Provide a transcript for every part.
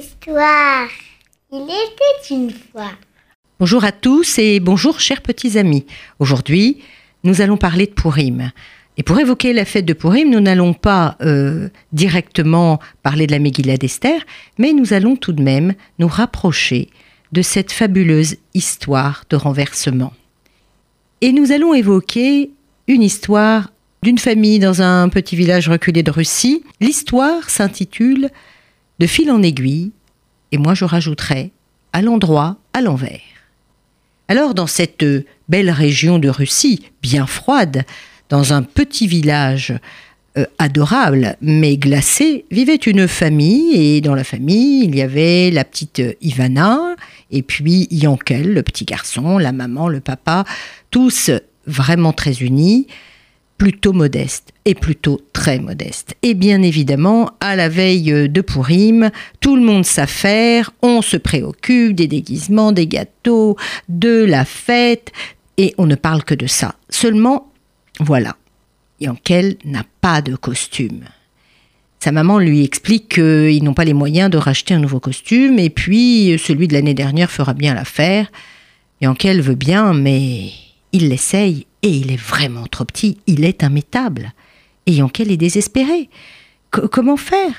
histoire. Il était une fois. Bonjour à tous et bonjour chers petits amis. Aujourd'hui, nous allons parler de Pourim. Et pour évoquer la fête de Pourim, nous n'allons pas euh, directement parler de la Megillah d'Esther, mais nous allons tout de même nous rapprocher de cette fabuleuse histoire de renversement. Et nous allons évoquer une histoire d'une famille dans un petit village reculé de Russie. L'histoire s'intitule De fil en aiguille, et moi je rajouterai à l'endroit, à l'envers. Alors dans cette belle région de Russie, bien froide, dans un petit village euh, adorable mais glacé, vivait une famille et dans la famille il y avait la petite Ivana et puis Yankel, le petit garçon, la maman, le papa, tous vraiment très unis, plutôt modestes et plutôt très modestes. Et bien évidemment, à la veille de Pourim, tout le monde s'affaire, on se préoccupe des déguisements, des gâteaux, de la fête, et on ne parle que de ça. Seulement, voilà, Yankel n'a pas de costume. Sa maman lui explique qu'ils n'ont pas les moyens de racheter un nouveau costume, et puis celui de l'année dernière fera bien l'affaire. Yankel veut bien, mais il l'essaye, et il est vraiment trop petit, il est immétable. Et Yankel est désespéré. comment faire?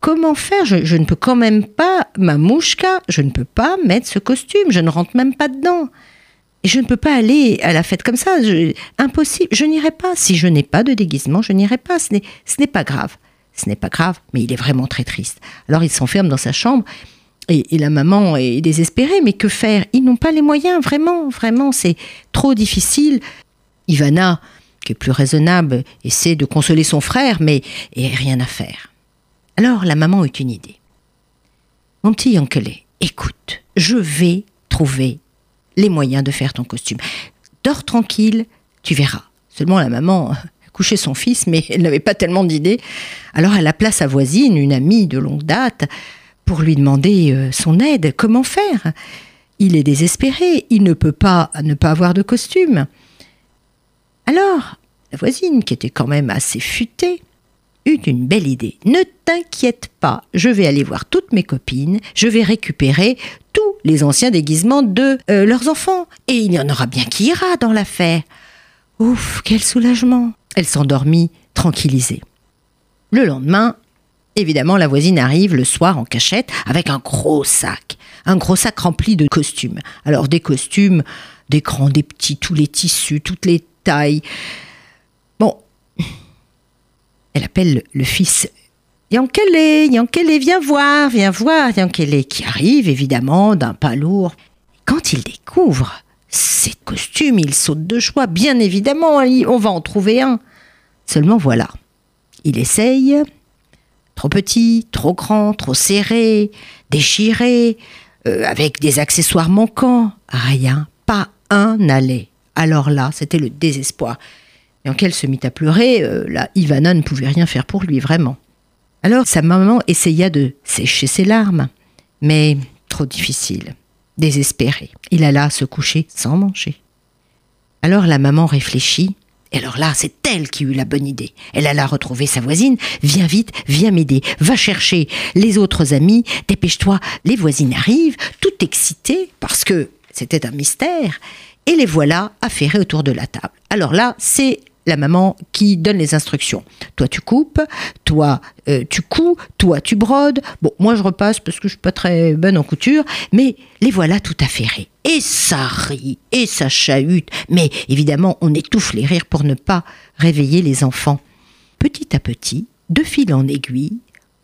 Comment faire? Je, ne peux quand même pas, ma mouchka, je ne peux pas mettre ce costume, je ne rentre même pas dedans. Et je ne peux pas aller à la fête comme ça, impossible, je n'irai pas. Si je n'ai pas de déguisement, je n'irai pas, ce n'est pas grave. Ce n'est pas grave, mais il est vraiment très triste. Alors il s'enferme dans sa chambre et, la maman est désespérée, mais que faire? Ils n'ont pas les moyens, vraiment, vraiment, c'est trop difficile. Ivana, qui est plus raisonnable, essaie de consoler son frère, mais et rien à faire. Alors la maman eut une idée. Mon petit Yankele, écoute, je vais trouver les moyens de faire ton costume. Dors tranquille, tu verras. Seulement la maman couchait son fils, mais elle n'avait pas tellement d'idées. Alors elle appela sa voisine, une amie de longue date, pour lui demander euh, son aide. Comment faire? Il est désespéré, il ne peut pas ne pas avoir de costume. Alors, la voisine, qui était quand même assez futée, eut une belle idée. Ne t'inquiète pas, je vais aller voir toutes mes copines, je vais récupérer tous les anciens déguisements de euh, leurs enfants, et il y en aura bien qui ira dans l'affaire. Ouf, quel soulagement. Elle s'endormit, tranquillisée. Le lendemain, évidemment, la voisine arrive le soir en cachette avec un gros sac, un gros sac rempli de costumes. Alors des costumes, des grands, des petits, tous les tissus, toutes les Bon, elle appelle le fils Yankele, Yankele, viens voir, viens voir, Yankele, qui arrive évidemment d'un pas lourd. Quand il découvre ces costumes, il saute de joie, bien évidemment, on va en trouver un. Seulement voilà, il essaye, trop petit, trop grand, trop serré, déchiré, euh, avec des accessoires manquants, rien, pas un n'allait. Alors là, c'était le désespoir. Et en qu'elle se mit à pleurer, euh, la Ivana ne pouvait rien faire pour lui, vraiment. Alors sa maman essaya de sécher ses larmes, mais trop difficile, désespéré. Il alla se coucher sans manger. Alors la maman réfléchit, et alors là, c'est elle qui eut la bonne idée. Elle alla retrouver sa voisine. Viens vite, viens m'aider. Va chercher les autres amis. Dépêche-toi. Les voisines arrivent, toutes excitées, parce que c'était un mystère. Et les voilà affairées autour de la table. Alors là, c'est la maman qui donne les instructions. Toi tu coupes, toi euh, tu couds, toi tu brodes. Bon, moi je repasse parce que je suis pas très bonne en couture, mais les voilà tout affairés. Et ça rit, et ça chahute, mais évidemment on étouffe les rires pour ne pas réveiller les enfants. Petit à petit, de fil en aiguille,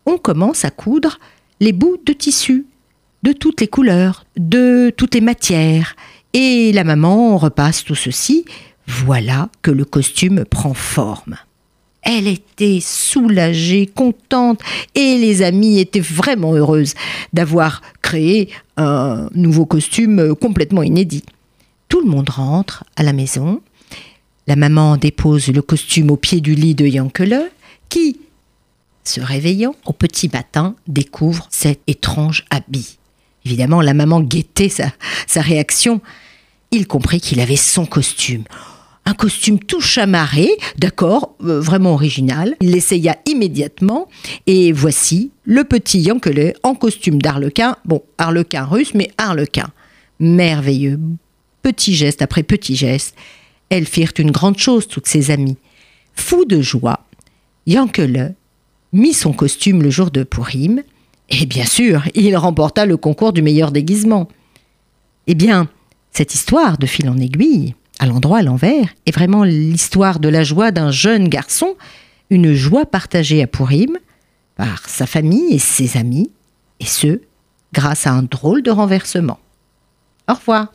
on commence à coudre les bouts de tissu, de toutes les couleurs, de toutes les matières. Et la maman repasse tout ceci voilà que le costume prend forme. Elle était soulagée, contente, et les amies étaient vraiment heureuses d'avoir créé un nouveau costume complètement inédit. Tout le monde rentre à la maison. La maman dépose le costume au pied du lit de Yankele, qui, se réveillant au petit matin, découvre cet étrange habit. Évidemment, la maman guettait sa, sa réaction. Il comprit qu'il avait son costume un costume tout chamarré, d'accord, euh, vraiment original. Il l'essaya immédiatement et voici le petit Yankele en costume d'arlequin. Bon, arlequin russe, mais arlequin. Merveilleux. Petit geste après petit geste. Elles firent une grande chose, toutes ses amies. Fou de joie, Yankele mit son costume le jour de Purim, et bien sûr, il remporta le concours du meilleur déguisement. Eh bien, cette histoire, de fil en aiguille, à l'endroit à l'envers, est vraiment l'histoire de la joie d'un jeune garçon, une joie partagée à Purim par sa famille et ses amis, et ce, grâce à un drôle de renversement. Au revoir.